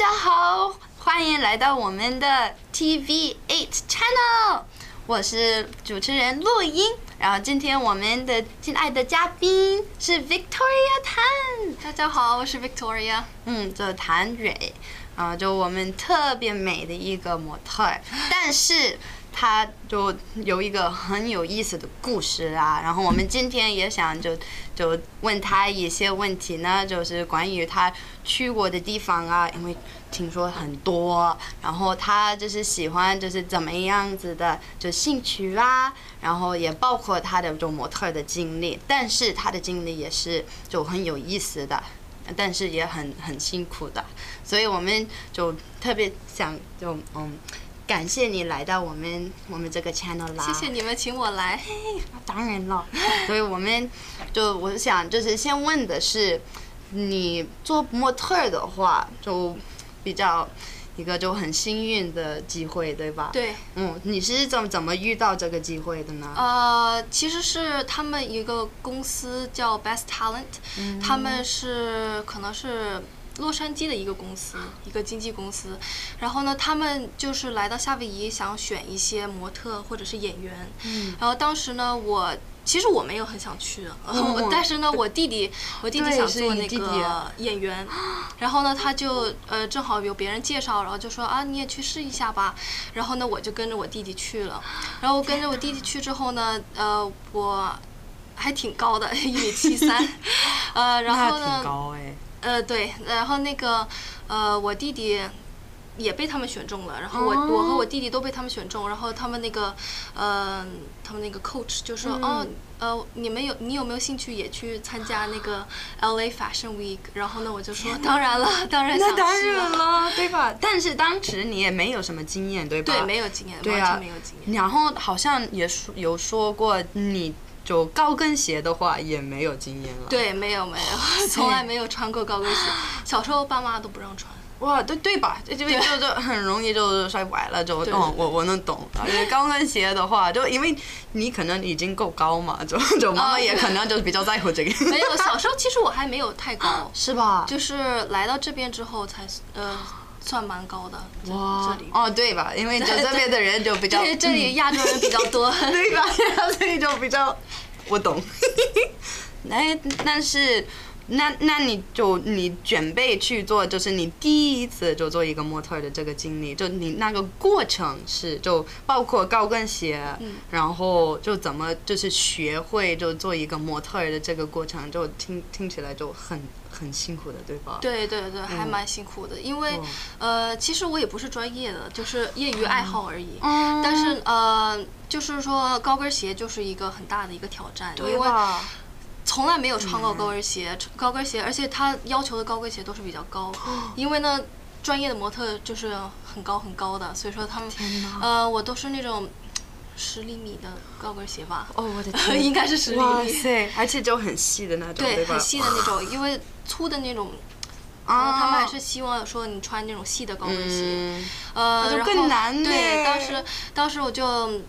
家好，欢迎来到我们的 TV8 Channel，我是主持人陆英。然后今天我们的亲爱的嘉宾是 Victoria Tan，大家好，我是 Victoria。嗯，这谭蕊，啊，就我们特别美的一个模特儿，但是。她就有一个很有意思的故事啊，然后我们今天也想就就问他一些问题呢，就是关于他去过的地方啊，因为听说很多，然后他就是喜欢就是怎么样子的就兴趣啊，然后也包括他的这种模特的经历，但是他的经历也是就很有意思的，但是也很很辛苦的，所以我们就特别想就嗯。感谢你来到我们我们这个 channel 啦！谢谢你们请我来。嘿，当然了，所以我们就我想就是先问的是，你做模特的话，就比较一个就很幸运的机会，对吧？对。嗯，你是怎么怎么遇到这个机会的呢？呃，其实是他们一个公司叫 Best Talent，嗯，他们是可能是。洛杉矶的一个公司，一个经纪公司，然后呢，他们就是来到夏威夷，想选一些模特或者是演员。嗯。然后当时呢，我其实我没有很想去，嗯、但是呢，我弟弟，我弟弟想做那个演员，然后呢，他就呃正好有别人介绍，然后就说啊，你也去试一下吧。然后呢，我就跟着我弟弟去了。然后跟着我弟弟去之后呢，呃，我还挺高的，一米七三，呃，然后呢。呃，对，然后那个，呃，我弟弟也被他们选中了，然后我、oh. 我和我弟弟都被他们选中，然后他们那个，呃，他们那个 coach 就说，嗯、哦，呃，你们有你有没有兴趣也去参加那个 LA Fashion Week？然后呢，我就说当然了，当然想去了，那当然了，对吧？但是当时你也没有什么经验，对吧？对，没有经验，对啊、完全没有经验。然后好像也说有说过你。就高跟鞋的话也没有经验了。对，没有没有，从来没有穿过高跟鞋。小时候爸妈都不让穿。哇，对对吧？就就就很容易就摔崴了，就哦，我我能懂。而且高跟鞋的话，就因为你可能已经够高嘛，就就妈妈也可能就比较在乎这个。没有，小时候其实我还没有太高。是吧？就是来到这边之后才呃算蛮高的。哇。这里。哦，对吧？因为就这边的人就比较。这里亚洲人比较多，对吧？所以就比较。我懂，哎，但是，那那你就你准备去做，就是你第一次就做一个模特的这个经历，就你那个过程是就包括高跟鞋，嗯、然后就怎么就是学会就做一个模特的这个过程，就听听起来就很很辛苦的，对吧？对对对，还蛮辛苦的，嗯、因为、哦、呃，其实我也不是专业的，就是业余爱好而已，嗯、但是呃。就是说高跟鞋就是一个很大的一个挑战，因为从来没有穿过高跟鞋，高跟鞋，而且他要求的高跟鞋都是比较高，因为呢，专业的模特就是很高很高的，所以说他们，呃，我都是那种十厘米的高跟鞋吧，哦，我的天，应该是十厘米，哇塞，而且就很细的那种，对，很细的那种，因为粗的那种，啊，他们还是希望说你穿那种细的高跟鞋，呃，然后更难，对，当时当时我就。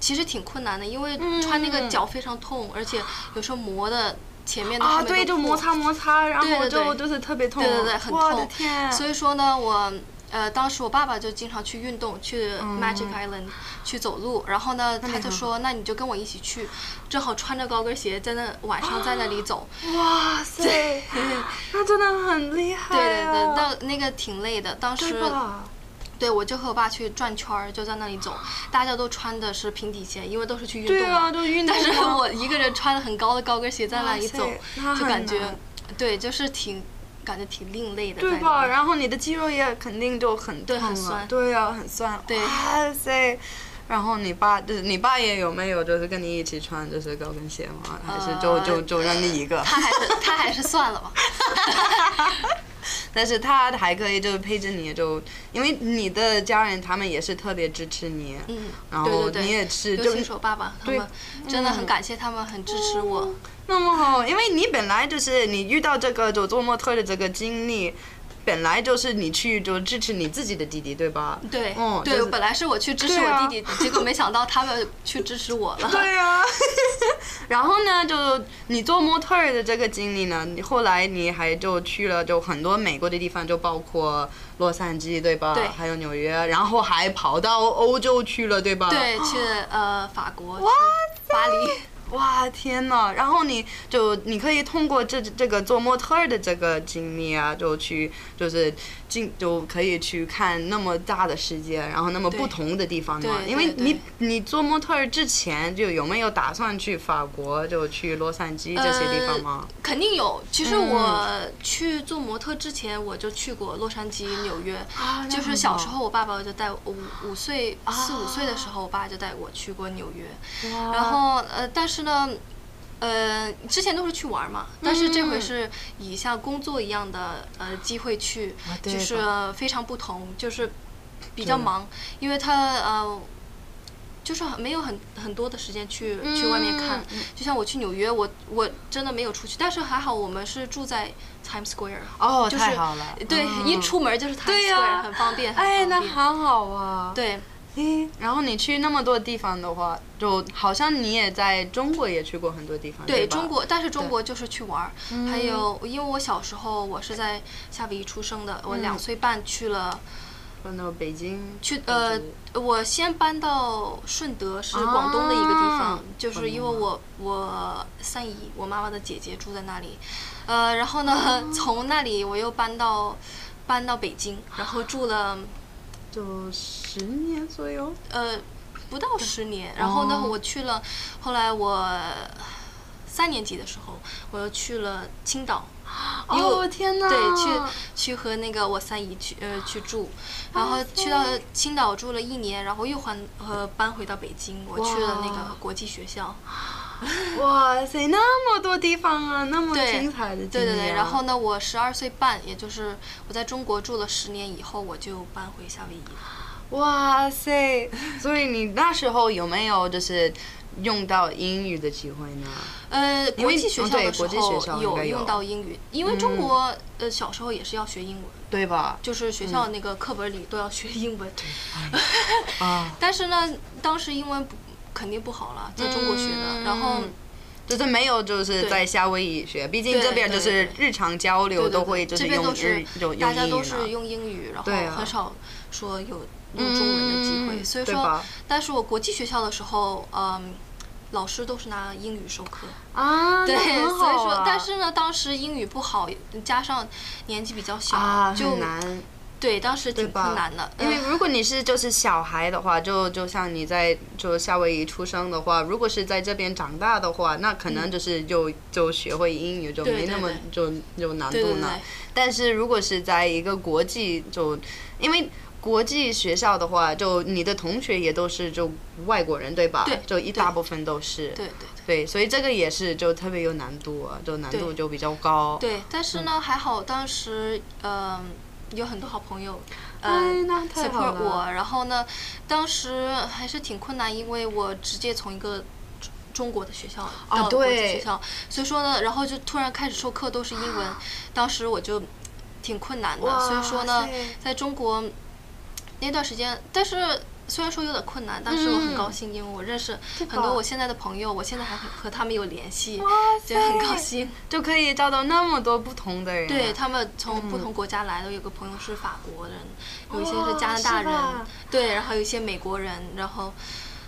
其实挺困难的，因为穿那个脚非常痛，嗯、而且有时候磨的前面的啊，对，就摩擦摩擦，然后就就是特别痛，对对对，很痛。所以说呢，我呃，当时我爸爸就经常去运动，去 Magic Island、嗯、去走路，然后呢，他就说，那你就跟我一起去，正好穿着高跟鞋在那晚上在那里走。哇塞！那真的很厉害、啊。对对对，那那个挺累的，当时。对，我就和我爸去转圈儿，就在那里走，大家都穿的是平底鞋，因为都是去运动。对啊，都运动。但是我一个人穿的很高的高跟鞋在那里走，就感觉，对，就是挺，感觉挺另类的。对吧？然后你的肌肉也肯定就很对，很酸。对啊，很酸。对。哇塞！然后你爸就是你爸也有没有就是跟你一起穿就是高跟鞋吗？还是就就就让你一个？他还是他还是算了吧。但是他还可以，就是陪着你，就因为你的家人他们也是特别支持你，嗯，然后你也是，就尤其我爸爸，他们真的很感谢他们，很支持我。嗯，那么好，因为你本来就是你遇到这个就做模特的这个经历。本来就是你去就支持你自己的弟弟，对吧？对，嗯，对，就是本来是我去支持我弟弟，啊 结果没想到他们去支持我了。对啊，然后呢，就你做模特儿的这个经历呢，你后来你还就去了就很多美国的地方，就包括洛杉矶，对吧？对还有纽约，然后还跑到欧洲去了，对吧？对，去呃法国，哇巴黎。哇天呐！然后你就你可以通过这这个做模特儿的这个经历啊，就去就是进就可以去看那么大的世界，然后那么不同的地方嘛。因为你你做模特儿之前就有没有打算去法国，就去洛杉矶这些地方吗？呃、肯定有。其实我去做模特之前，我就去过洛杉矶、纽约。啊就是小时候，我爸爸就带我五五岁四五岁的时候，我爸就带我去过纽约。然后呃，但是呢，呃，之前都是去玩嘛，但是这回是以像工作一样的呃机会去，啊就是非常不同，就是比较忙，因为他呃。就是很没有很很多的时间去去外面看，就像我去纽约，我我真的没有出去，但是还好我们是住在 Times Square，哦，就是太好了，对，一出门就是 Times Square，很方便，哎，那好好啊，对，诶，然后你去那么多地方的话，就好像你也在中国也去过很多地方，对，对中国，但是中国就是去玩儿，还有因为我小时候我是在夏威夷出生的，我两岁半去了。搬到北京去呃，我先搬到顺德，是广东的一个地方，啊、就是因为我我三姨，我妈妈的姐姐住在那里，呃，然后呢，啊、从那里我又搬到搬到北京，然后住了就十年左右，呃，不到十年，然后呢，我去了，后来我三年级的时候，我又去了青岛。哦天哪！对，去去和那个我三姨去呃去住，然后去到青岛住了一年，然后又换呃搬回到北京，我去了那个国际学校。哇塞，那么多地方啊，那么精彩的经历啊。对对对，然后呢，我十二岁半，也就是我在中国住了十年以后，我就搬回夏威夷。哇塞，所以你那时候有没有就是？用到英语的机会呢？呃，国际学校的时候有用到英语，因为中国呃小时候也是要学英文，对吧？就是学校那个课本里都要学英文。对啊！但是呢，当时英文不肯定不好了，在中国学的，然后就是没有就是在夏威夷学，毕竟这边就是日常交流都会就是用日就大家都是用英语，然后很少说有用中文的机会，所以说，但是我国际学校的时候，嗯。老师都是拿英语授课啊，对，啊、所以说，但是呢，当时英语不好，加上年纪比较小，啊、就难。对，当时挺困难的。因为如果你是就是小孩的话，就就像你在就夏威夷出生的话，如果是在这边长大的话，那可能就是就就学会英语就没那么就有难度呢。对对对，但是如果是在一个国际就因为。国际学校的话，就你的同学也都是就外国人，对吧？对，就一大部分都是。对对对，对。所以这个也是就特别有难度啊，就难度就比较高。对，但是呢，还好当时呃有很多好朋友，呃，support 我。然后呢，当时还是挺困难，因为我直接从一个中国的学校到国际学校，所以说呢，然后就突然开始授课都是英文，当时我就挺困难的。所以说呢，在中国。那段时间，但是虽然说有点困难，但是我很高兴，因为我认识很多我现在的朋友，我现在还和他们有联系，就很高兴，就可以交到那么多不同的人。对，他们从不同国家来的，有个朋友是法国人，有一些是加拿大人，对，然后有一些美国人，然后。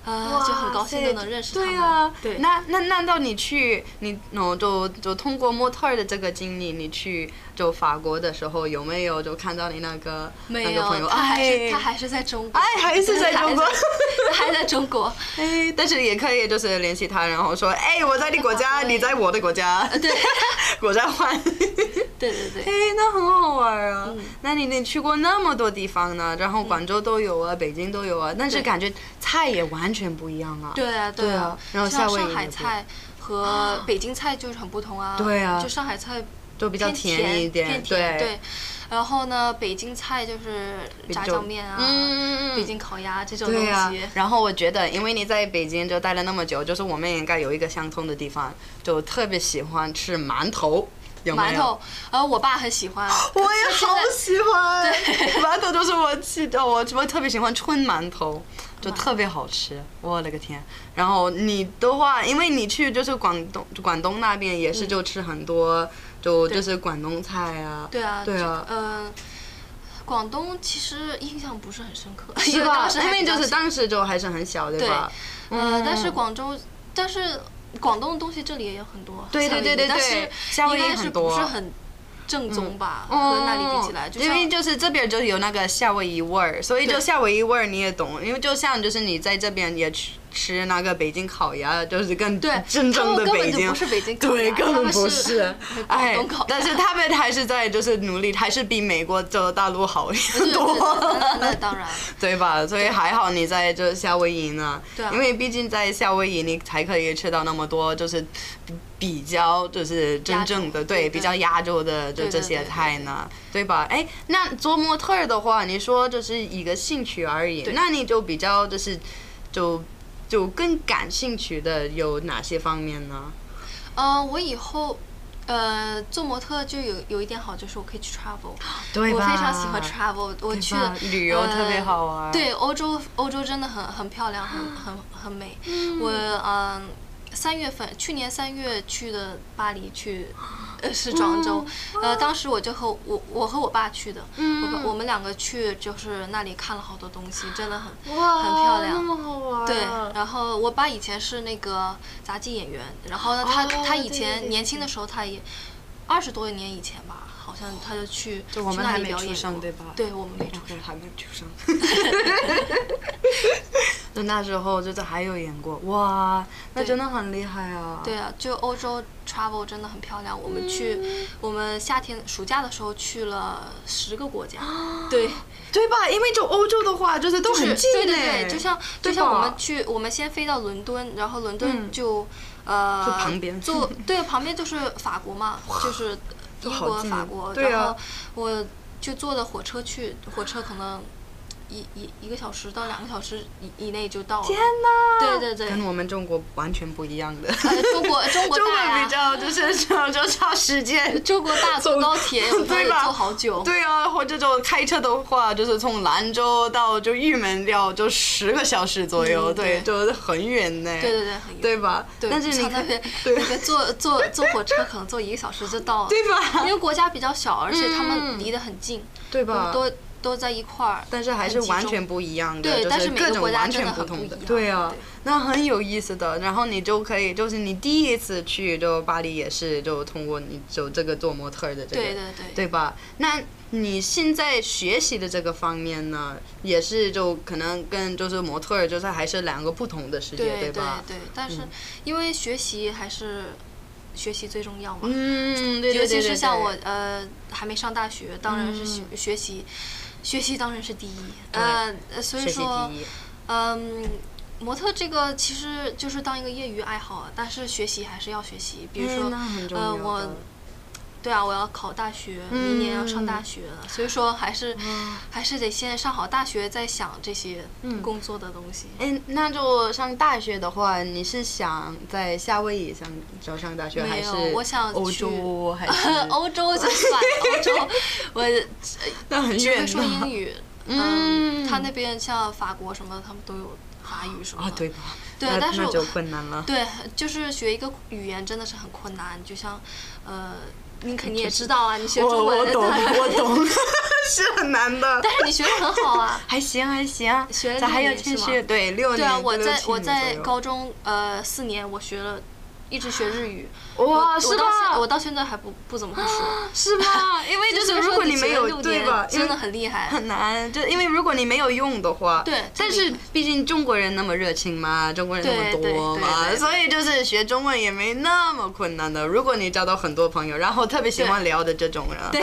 啊，就很高兴都能认识他们。对啊，对。那那难道你去你哦就就通过模特儿的这个经历，你去就法国的时候有没有就看到你那个那个朋友？他还是他还是在中国。哎，还是在中国，还在中国。哎，但是也可以就是联系他，然后说，哎，我在你国家，你在我的国家。对。国家换。对对对。哎，那很好玩啊！那你你去过那么多地方呢？然后广州都有啊，北京都有啊，但是感觉菜也完。完全不一样啊！对啊，对啊，然后像上海菜和北京菜就是很不同啊。对啊，就上海菜都比较甜一点，偏甜。对，然后呢，北京菜就是炸酱面啊，嗯北京烤鸭这种东西。然后我觉得，因为你在北京就待了那么久，就是我们应该有一个相通的地方，就特别喜欢吃馒头。有有馒头，呃，我爸很喜欢。我也好喜欢。馒头就是我吃的，我我特别喜欢春馒头，就特别好吃。我的个天！然后你的话，因为你去就是广东广东那边也是就吃很多，就就是广东菜啊。对啊，对啊，嗯。广东其实印象不是很深刻，是吧？因为就是当时就还是很小，对吧？对，呃，但是广州，但是广东的东西这里也有很多，对对对对对，夏威夷很多，不是很正宗吧？和那里比起来，因为就是这边就有那个夏威夷味儿，所以就夏威夷味儿你也懂，因为就像就是你在这边也去。吃那个北京烤鸭，就是更真正的北京，不是北京烤鸭，对，根本不是。哎，但是他们还是在就是努力，还是比美国这大陆好很多。那当然，对吧？所以还好你在这夏威夷呢，对因为毕竟在夏威夷你才可以吃到那么多，就是比较就是真正的对比较亚洲的就这些菜呢，对吧？哎，那做模特的话，你说就是一个兴趣而已，那你就比较就是就。就更感兴趣的有哪些方面呢？呃，我以后呃做模特就有有一点好，就是我可以去 travel，对吧？我非常喜欢 travel，我去旅游特别好玩。呃、对，欧洲欧洲真的很很漂亮，很很很美。嗯、我嗯。呃三月份，去年三月去的巴黎去，呃是庄周，呃当时我就和我我和我爸去的，我我们两个去就是那里看了好多东西，真的很很漂亮，那么好玩。对，然后我爸以前是那个杂技演员，然后呢他他以前年轻的时候他也二十多年以前吧，好像他就去去那里表演过，对吧？对我们没出生，还没出生。就那时候就是还有演过哇，那真的很厉害啊！对啊，就欧洲 travel 真的很漂亮。我们去，我们夏天暑假的时候去了十个国家，对对吧？因为就欧洲的话，就是都很近，对对对，就像就像我们去，我们先飞到伦敦，然后伦敦就呃，旁边坐对旁边就是法国嘛，就是英国法国，然后我就坐的火车去，火车可能。一一一个小时到两个小时以以内就到了。天哪！对对对，跟我们中国完全不一样的。中国 中国大比较就是 就就差时间。中国大坐高铁，对吧？坐好久。对啊，或者就开车的话，就是从兰州到就玉门要就十个小时左右，对，就很远呢。对对对，很远。对吧？但是你那边那边坐坐坐火车可能坐一个小时就到了。对吧？因为国家比较小，而且他们离得很近。对吧？都。都在一块儿，但是还是完全不一样的，对，就是各种完全不同的，对啊，那很有意思的。然后你就可以，就是你第一次去就巴黎也是，就通过你就这个做模特的这个，对对对，对吧？那你现在学习的这个方面呢，也是就可能跟就是模特就是还是两个不同的世界，对吧？对对，但是因为学习还是学习最重要嘛，嗯，对对对，尤其是像我呃还没上大学，当然是学学习。学习当然是第一，呃，所以说，嗯，模特这个其实就是当一个业余爱好，但是学习还是要学习，比如说，呃，我。对啊，我要考大学，明年要上大学了，所以说还是还是得先上好大学，再想这些工作的东西。哎，那就上大学的话，你是想在夏威夷上就上大学，还是我想欧洲？还是欧洲就算欧洲，我 那很远。只会说英语，嗯，他那边像法国什么的，他们都有法语什么的。啊，对吧？对，但是就困难了。对，就是学一个语言真的是很困难，就像呃。你肯定也知道啊，你学中文的，我懂，我懂，是很难的。但是你学的很好啊，还行还行。学了六年是吗？对，六年。对啊，我在我在高中呃四年，我学了。一直学日语，哇，是吧？我到现在还不不怎么会说，是 吧？因为就是如果你没有对吧，真的很厉害，很难。就因为如果你没有用的话，对。但是毕竟中国人那么热情嘛，中国人那么多嘛，所以就是学中文也没那么困难的。如果你交到很多朋友，然后特别喜欢聊的这种人，对，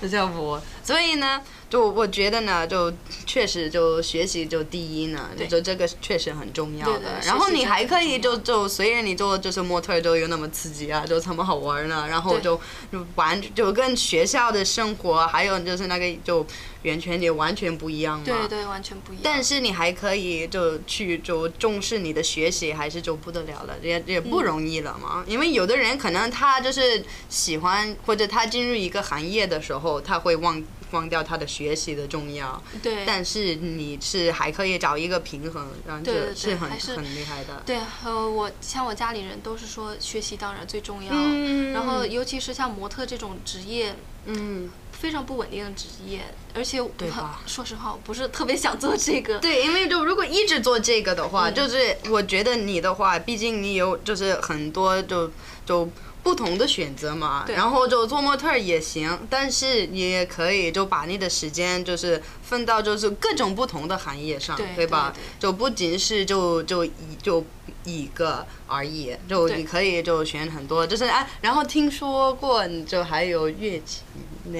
就 叫我。所以呢，就我觉得呢，就。确实就学习就第一呢，就这个确实很重要的。对对对，然后你还可以就就虽然你做就是模特就有那么刺激啊，就这么好玩呢，然后就就完就跟学校的生活还有就是那个就完全也完全不一样嘛。对对，完全不一样。但是你还可以就去就重视你的学习，还是就不得了了，也也不容易了嘛。嗯、因为有的人可能他就是喜欢或者他进入一个行业的时候，他会忘。忘掉他的学习的重要，对，但是你是还可以找一个平衡，然后这是很是很厉害的。对，呃，我像我家里人都是说学习当然最重要，嗯，然后尤其是像模特这种职业，嗯，非常不稳定的职业，而且对吧？说实话，我不是特别想做这个。对，因为就如果一直做这个的话，嗯，就是我觉得你的话，毕竟你有就是很多就就。不同的选择嘛，然后就做模特也行，但是你也可以就把你的时间就是分到就是各种不同的行业上，对，对吧？就不仅是就就一就一个而已，就你可以就选很多，就是哎，然后听说过你就还有乐器。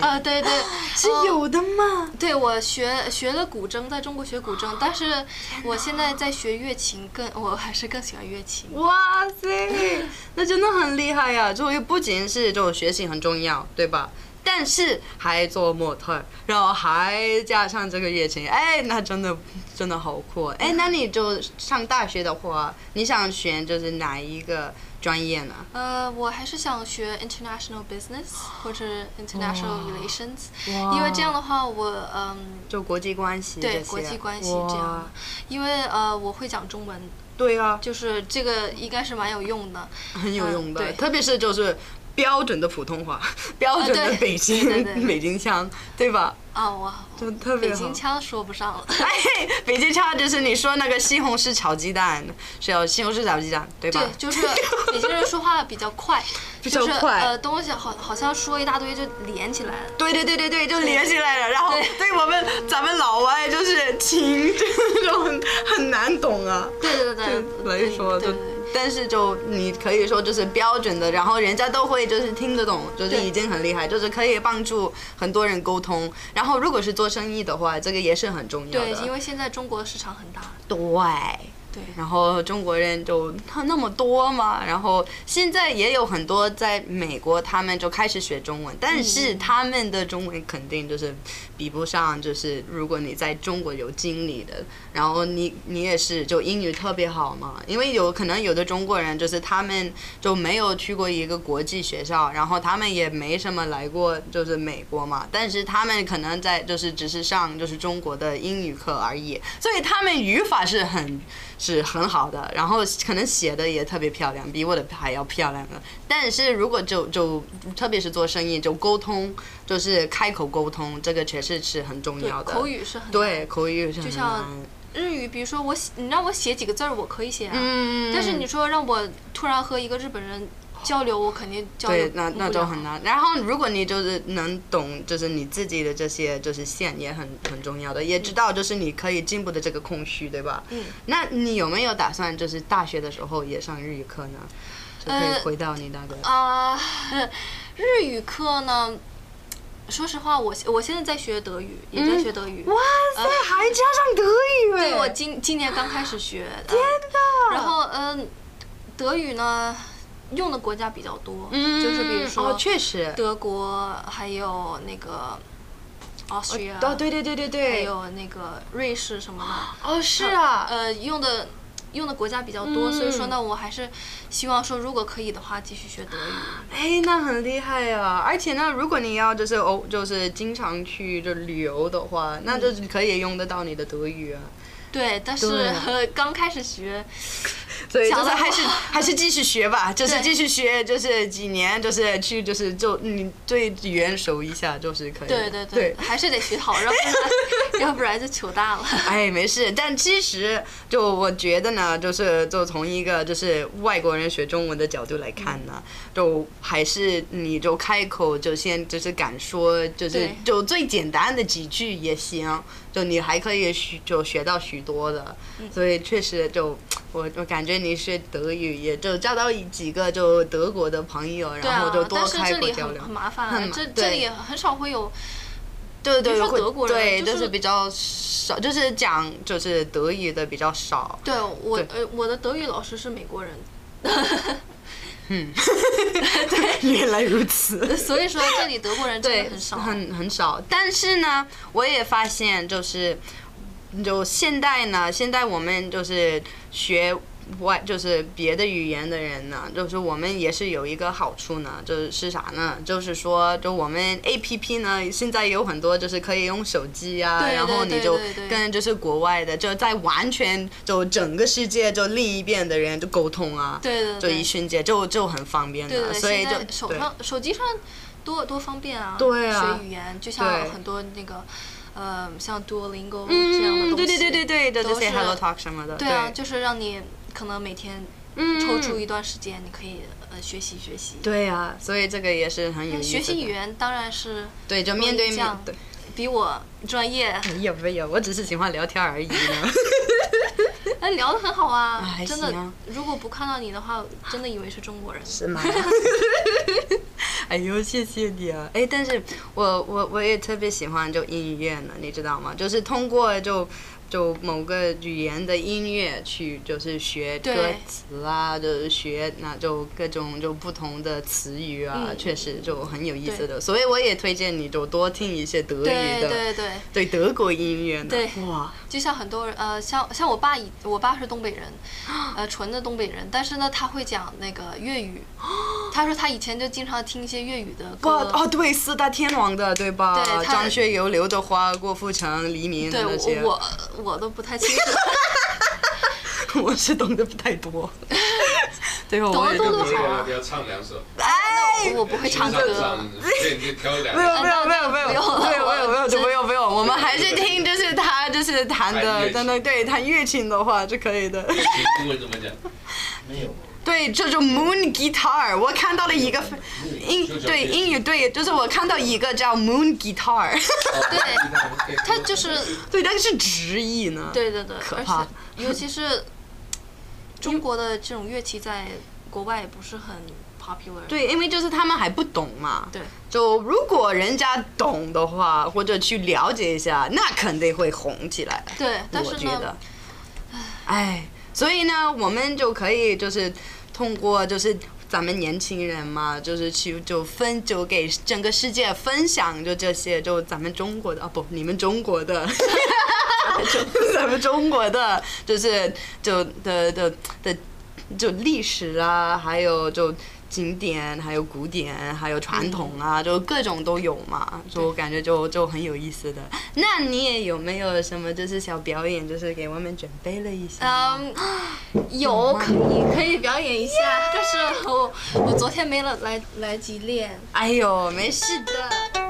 啊，对对，是有的嘛？对，我学学了古筝，在中国学古筝，但是我现在在学乐琴，更我还是更喜欢乐琴。哇塞，那真的很厉害呀！就不仅是这种学习很重要，对吧？但是还做模特，然后还加上这个乐琴，哎，那真的真的好酷！哎，那你就上大学的话，你想选就是哪一个？专业呢？呃，我还是想学 international business 或者 international relations，因为这样的话我，我嗯，就国际关系，对国际关系这样，因为呃，我会讲中文，对啊，就是这个应该是蛮有用的，很有用的，特别是就是标准的普通话，标准的北京、呃、北京腔，对吧？啊，哇，就特别北京腔说不上了。哎，北京腔就是你说那个西红柿炒鸡蛋，是要西红柿炒鸡蛋，对吧？对，就是北京人说话比较快，比较快。呃，东西好好像说一大堆就连起来了。对对对对对，就连起来了。然后对我们咱们老外就是听这种很很难懂啊。对对对对，来说就。但是就你可以说就是标准的，然后人家都会就是听得懂，就是已经很厉害，就是可以帮助很多人沟通。然后如果是做生意的话，这个也是很重要的。对，因为现在中国市场很大。对。对，然后中国人就他那么多嘛，然后现在也有很多在美国，他们就开始学中文，但是他们的中文肯定就是比不上，就是如果你在中国有经历的，然后你你也是就英语特别好嘛，因为有可能有的中国人就是他们就没有去过一个国际学校，然后他们也没什么来过就是美国嘛，但是他们可能在就是只是上就是中国的英语课而已，所以他们语法是很。是很好的，然后可能写的也特别漂亮，比我的还要漂亮了。但是如果就就特别是做生意，就沟通，就是开口沟通，这个确实是很重要的。口语是很对，口语是很就像日语，比如说我写，你让我写几个字儿，我可以写啊。嗯。但是你说让我突然和一个日本人。交流我肯定交流。对，那那就很难。然后如果你就是能懂，就是你自己的这些就是线也很很重要的，也知道就是你可以进步的这个空虚，对吧？嗯。那你有没有打算就是大学的时候也上日语课呢？就可以回到你那个。啊、呃，日语课呢？说实话，我我现在在学德语，也在学德语。嗯、哇塞，呃、还加上德语？对，我今今年刚开始学。天哪！然后嗯、呃，德语呢？用的国家比较多，嗯、就是比如说，确实，德国还有那个，Austria，哦，对对对对对，还有那个瑞士什么的，哦，是啊，呃，用的用的国家比较多，嗯、所以说呢，我还是希望说，如果可以的话，继续学德语。哎，那很厉害呀、啊！而且呢，如果你要就是哦，就是经常去就旅游的话，那就可以用得到你的德语啊。对，但是 刚开始学。所以就是还是还是继续学吧，就是继续学，就是几年，就是去，就是就你对语言熟一下就是可以。对对对，还是得学好，要不然 要不然就糗大了。哎，没事，但其实就我觉得呢，就是就从一个就是外国人学中文的角度来看呢，就还是你就开口就先就是敢说，就是就最简单的几句也行，就你还可以学就学到许多的，所以确实就。我我感觉你是德语，也就交到几个就德国的朋友，然后就多开口交流。很麻烦，这这里很少会有对对说德国人对，就就是是比较少，就是讲就是德语的比较少。对我呃，我的德语老师是美国人，嗯原来如此。所以说这里德国人真对的，很少。很很少。但是呢，我也发现就是，就现在呢，现在我们就是学外就是别的语言的人呢，就是我们也是有一个好处呢，就是是啥呢？就是说，就我们 A P P 呢，现在有很多就是可以用手机啊，对对然后你就跟就是国外的，就在完全就整个世界就另一边的人就沟通啊，对对对就一瞬间就就很方便的，所以就手上手机上多多方便啊！对啊学语言就像很多那个，呃，像 Duolingo 这样的嗯，东西。对对对对对，就这 Hello Talk 什么的，对啊，就是让你可能每天嗯抽出一段时间，你可以呃学习学习。对啊、所以这个也是很有意思。学习语言当然是对，就面对面对。比我专业，没有没有，我只是喜欢聊天而已呢。那 聊得很好啊啊，真的。如果不看到你的话，真的以为是中国人。是吗？哎呦，谢谢你啊！哎，但是我我我也特别喜欢就音乐呢，你知道吗？就是通过就就某个语言的音乐去就是学歌词啊，就是学那就各种就不同的词语啊，嗯确实就很有意思的。所以我也推荐你就多听一些德语的，对对，对德国音乐呢。对哇。就像很多人呃，像像我爸以我爸是东北人，呃，纯的东北人，但是呢，他会讲那个粤语。他说他以前就经常听一些粤语的歌。哦，对，四大天王的对吧？对张学友、刘德华、郭富城、黎明的对那些。我我我都不太清楚。我是懂得不太多。对，我懂得多多好啊不要唱两首，哎，我不会唱歌。对，你就挑两没有个。没有没有没有没有没有没有没有没有，我们还是听就是他就是弹的，真的对弹乐器的话是可以的。英文怎么讲？没有。对，这种 moon guitar，我看到了一个英对英语对，就是我看到一个叫 moon guitar，对，他就是 对，但是直译呢。对对对，可怕 尤其是中国的这种乐器在国外也不是很 popular。对，因为就是他们还不懂嘛。对。就如果人家懂的话，或者去了解一下，那肯定会红起来。对，但是我觉得呢，，哎，所以呢，我们就可以就是通过就是咱们年轻人嘛，就是去就分就给整个世界分享就这些就咱们中国的啊不，你们中国的，咱们中国的就是就的的的就历史啊，还有就。经典，还有古典，还有传统啊，就各种都有嘛，就我感觉就就很有意思的。那你也有没有什么就是小表演，就是给我们准备了一些？嗯，有可以可以表演一下，但是我我昨天没了来来及练。哎呦，没事的。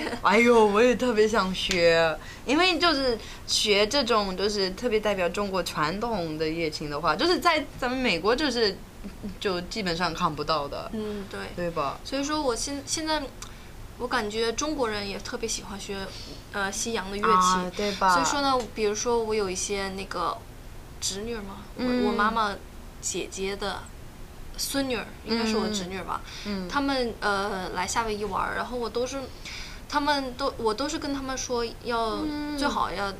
练。哎呦，我也特别想学，因为就是学这种就是特别代表中国传统的乐器的话，就是在咱们美国就是就基本上看不到的。嗯，对，对吧？所以说，我现现在我感觉中国人也特别喜欢学呃西洋的乐器，啊，对吧？所以说呢，比如说我有一些那个侄女嘛，嗯、我我妈妈姐姐的。孙女儿应该是我侄女吧，嗯，他们呃来夏威夷玩，然后我都是，他们都我都是跟他们说要、嗯、最好要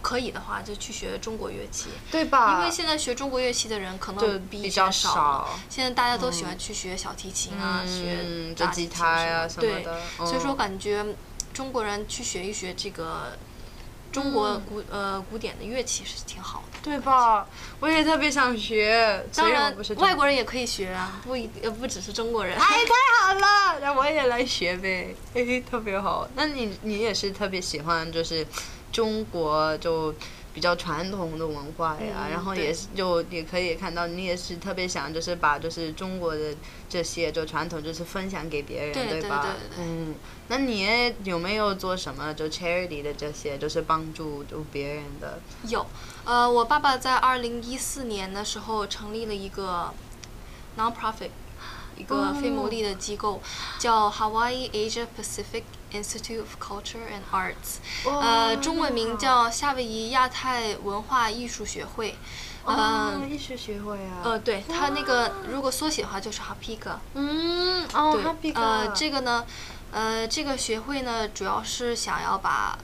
可以的话就去学中国乐器，对吧？因为现在学中国乐器的人可能比以前少，少，现在大家都喜欢去学小提琴啊，嗯、学大吉他呀什么的，所以说感觉中国人去学一学这个。中国古呃古典的乐器是挺好的，对吧？我也特别想学。当然，外国人也可以学啊，不一不只是中国人。哎，太好了，那我也来学呗，嘿嘿，特别好。那你你也是特别喜欢就是中国就。比较传统的文化呀，嗯、然后也是就也可以看到你也是特别想就是把就是中国的这些就传统就是分享给别人，对，对吧？对对对嗯，那你有没有做什么就 charity 的这些就是帮助就别人的？有，呃，我爸爸在二零一四年的时候成立了一个 non-profit。一个非牟利的机构，叫 Hawaii Asia Pacific Institute of Culture and Arts，呃，中文名叫夏威夷亚太文化艺术学会。嗯，艺术学会啊。呃，对，它那个如果缩写的话就是 HAPICA。嗯，哦，HAPICA。呃，这个呢，呃，这个学会呢，主要是想要把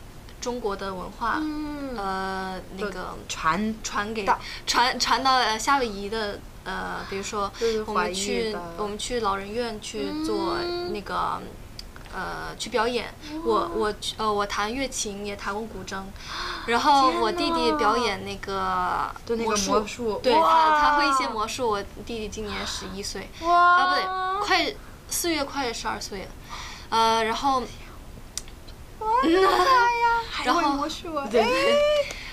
中国的文化，嗯、呃，那个传传给传传到夏威夷的。呃，比如说我们去我们去老人院去做那个，呃，去表演。我我呃我弹乐琴也弹过古筝，然后我弟弟表演那个魔术，魔术。对他他会一些魔术。我弟弟今年十一岁，啊不对，快四月快十二岁了，呃，然后，然后对对，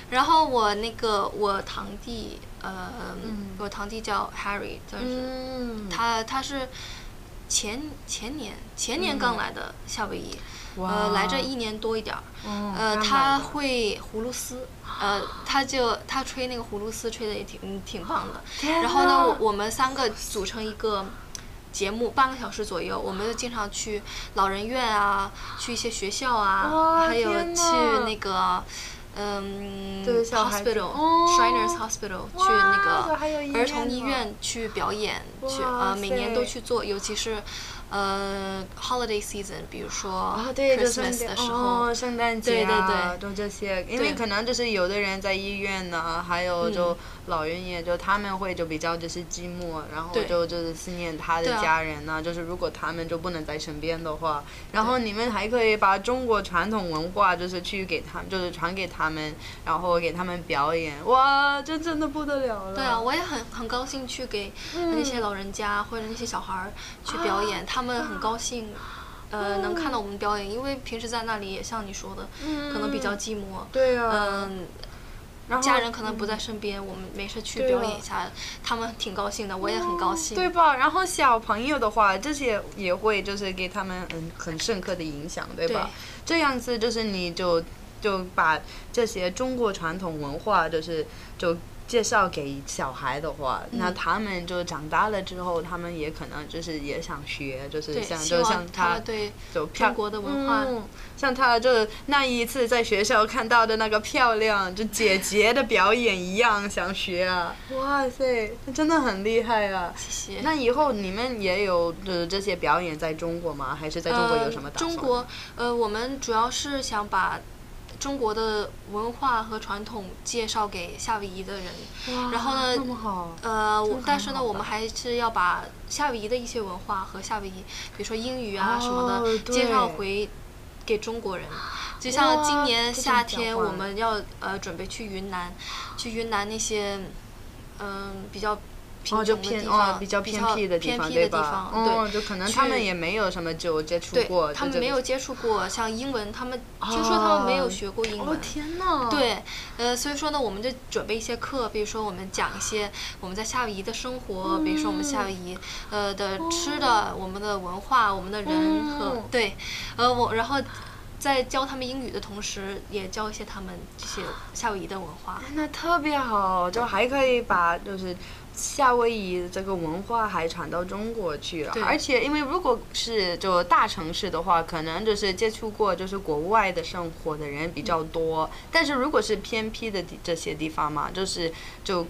然后我那个我堂弟。呃、嗯，我堂弟叫 Harry，就是、嗯、他他是前前年前年刚来的夏威夷，嗯、呃来这一年多一点儿，呃他会葫芦丝，呃他就他吹那个葫芦丝吹的也挺挺棒的，然后呢我我们三个组成一个节目半个小时左右，我们就经常去老人院啊，去一些学校啊，还有去那个。嗯，hospital，Shriners Hospital，去那个儿童医院去表演，去啊每年都去做，尤其是。呃，holiday season，比如说 Christmas 的时候，哦、圣诞节啊，对对对，就这些。因为可能就是有的人在医院呢，还有就老人也就他们会就比较就是寂寞，然后就就是思念他的家人呢。就是如果他们就不能在身边的话，然后你们还可以把中国传统文化就是去给他们，就是传给他们，然后给他们表演。哇，这真的不得了了。对啊，我也很很高兴去给那些老人家、嗯、或者那些小孩儿去表演。他。他们很高兴，呃，能看到我们表演，因为平时在那里也像你说的，可能比较寂寞。对啊。嗯，家人可能不在身边，我们没事去表演一下，他们挺高兴的，我也很高兴。对吧？然后小朋友的话，这些也会就是给他们嗯很深刻的影响，对吧？这样子就是你就就把这些中国传统文化，就是就。介绍给小孩的话，嗯，那他们就长大了之后，他们也可能就是也想学，就是像就像他对中国的文化，嗯，像他就那一次在学校看到的那个漂亮就姐姐的表演一样想学啊！哇塞，真的很厉害啊！谢谢。那以后你们也有就是这些表演在中国吗？还是在中国有什么打算？呃，中国，呃，我们主要是想把。中国的文化和传统介绍给夏威夷的人，然后呢，呃，但是呢，我们还是要把夏威夷的一些文化和夏威夷，比如说英语啊什么的，哦、介绍回给中国人。就像今年夏天，我们要呃准备去云南，去云南那些嗯、呃、比较哦，就偏哦，比较偏僻的地方，偏僻的地对吧？方，哦，对。就可能他们也没有什么就接触过，对，他们没有接触过像英文，他们哦听说他们没有学过英文。哦天呐！对，呃，所以说呢，我们就准备一些课，比如说我们讲一些我们在夏威夷的生活，嗯、比如说我们夏威夷呃的吃的、哦，我们的文化，我们的人和、嗯、对，呃，我然后。在教他们英语的同时，也教一些他们这些夏威夷的文化。那特别好，就还可以把就是夏威夷这个文化还传到中国去了。而且，因为如果是就大城市的话，可能就是接触过就是国外的生活的人比较多。嗯、但是如果是偏僻的这些地方嘛，就是就。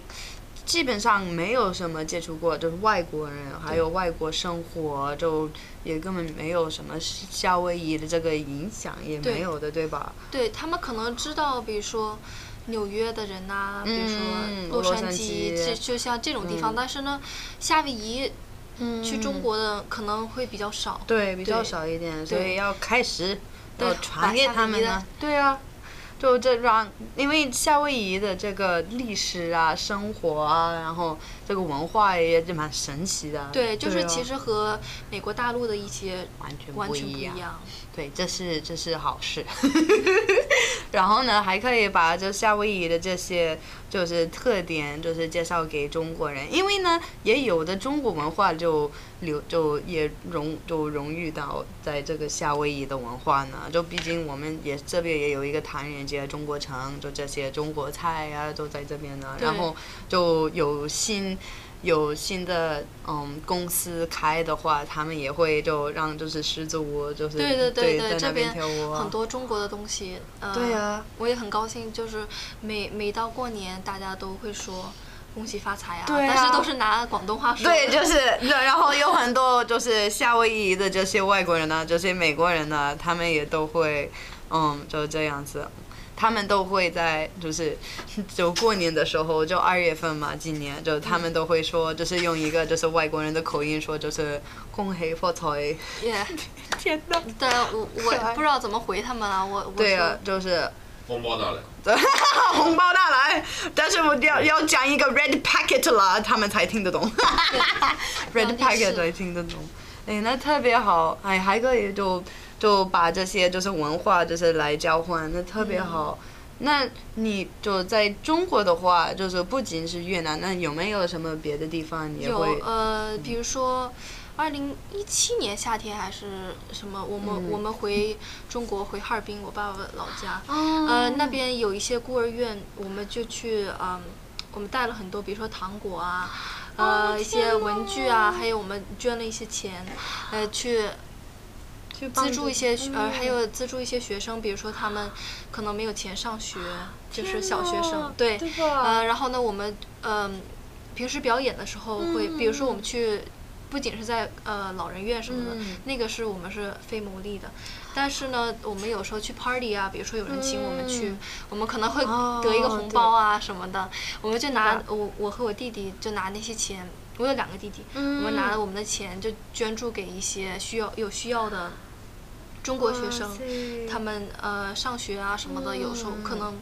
基本上没有什么接触过，就是外国人，还有外国生活，就也根本没有什么夏威夷的这个影响，也没有的，对，对吧？对，他们可能知道，比如说纽约的人呐、啊，比如说洛杉矶，就、嗯、就像这种地方，嗯、但是呢，夏威夷去中国的可能会比较少，对，比较少一点，所以要开始要传给他们呢，对啊。就这让，因为夏威夷的这个历史啊、生活啊，然后这个文化也是蛮神奇的。对，就是其实和美国大陆的一些完全完全不一样。对，这是这是好事。然后呢，还可以把这夏威夷的这些就是特点，就是介绍给中国人，因为呢，也有的中国文化就流就也融就融入到在这个夏威夷的文化呢。就毕竟我们也这边也有一个唐人街、中国城，就这些中国菜呀、啊、都在这边呢。然后就有新。有新的嗯公司开的话，他们也会就让就是狮子舞就是对对对对在那边，很多中国的东西。呃、对呀、啊，我也很高兴，就是每每到过年，大家都会说恭喜发财啊，对啊，但是都是拿广东话说。对，就是然后有很多就是夏威夷的这些外国人呢，这些美国人呢，他们也都会嗯就这样子。他们都会在，就是，就过年的时候，就二月份嘛，今年就他们都会说，就是用一个就是外国人的口音说，就是恭喜发财。耶！天哪！对，我我不知道怎么回他们啊，我我。对啊，就是。红包拿来。对，红包拿来，但是我要要讲一个 red packet 了，他们才听得懂。red packet 才听得懂。哎，那特别好，哎，还可以就。就把这些就是文化就是来交换，那特别好。嗯。那你就在中国的话，就是不仅是越南，那有没有什么别的地方你也会？有呃，比如说，二零一七年夏天还是什么，我们、嗯、我们回中国回哈尔滨，我爸爸老家，哦、呃，那边有一些孤儿院，我们就去嗯、呃，我们带了很多，比如说糖果啊，呃，一些文具啊，还有我们捐了一些钱，呃，去。资助一些学呃，还有资助一些学生，比如说他们可能没有钱上学，就是小学生，对，对呃，然后呢，我们嗯、呃，平时表演的时候会，比如说我们去，不仅是在呃老人院什么的，嗯，那个是我们是非牟利的，但是呢，我们有时候去 party 啊，比如说有人请我们去，我们可能会得一个红包啊什么的，我们就拿我我和我弟弟就拿那些钱，我有两个弟弟，我们拿了我们的钱就捐助给一些需要有需要的。中国学生，他们呃上学啊什么的，有时候可能，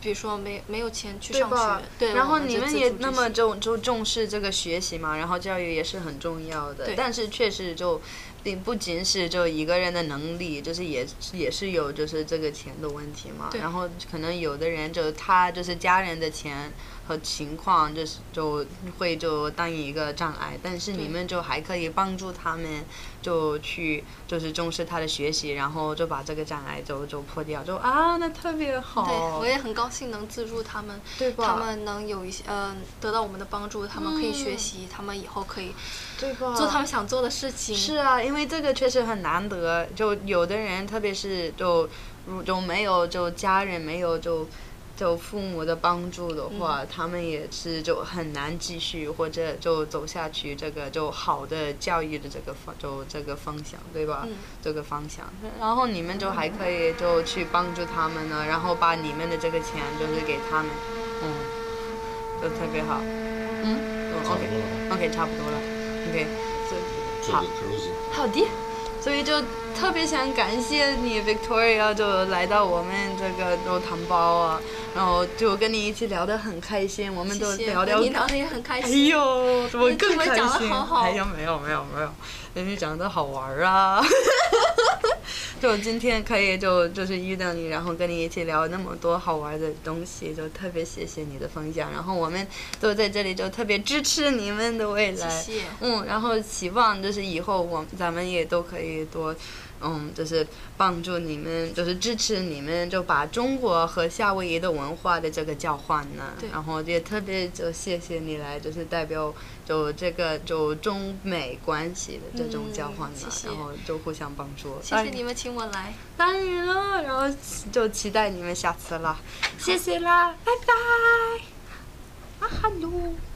比如说没没有钱去上学，对，然后你们也那么重就重视这个学习嘛，然后教育也是很重要的，但是确实就并不仅是就一个人的能力，就是也也是有就是这个钱的问题嘛，然后可能有的人就他就是家人的钱。和情况就是就会就当一个障碍，但是你们就还可以帮助他们，就去就是重视他的学习，然后就把这个障碍就就破掉，就啊那特别好。对，我也很高兴能资助他们，对吧？他们能有一些嗯、呃、得到我们的帮助，他们可以学习，嗯、他们以后可以对吧？做他们想做的事情。是啊，因为这个确实很难得，就有的人特别是就就没有就家人没有就。就父母的帮助的话，嗯，他们也是就很难继续或者就走下去这个就好的教育的这个方就这个方向，对吧？嗯。这个方向，然后你们就还可以就去帮助他们呢，然后把你们的这个钱就是给他们，嗯，就特别好。嗯。OK OK 差不多了。OK。好。好的。所以就特别想感谢你，Victoria，就来到我们这个都糖包啊。然后就跟你一起聊得很开心，我们都聊聊。谢谢，你聊得也很开心。哎呦，怎么更开心？讲得好好。哎呀，没有没有没有，人家讲得好玩啊。就今天可以就就是遇到你，然后跟你一起聊那么多好玩的东西，就特别谢谢你的分享。然后我们都在这里就特别支持你们的未来。谢谢。嗯，然后希望就是以后我咱们也都可以多。嗯，就是帮助你们，就是支持你们，就把中国和夏威夷的文化的这个交换呢。对。然后也特别就谢谢你来，就是代表就这个就中美关系的这种交换呢。嗯、谢谢。然后就互相帮助。谢谢你们请我来。当然了，然后就期待你们下次了。谢谢啦，拜拜。啊哈喽。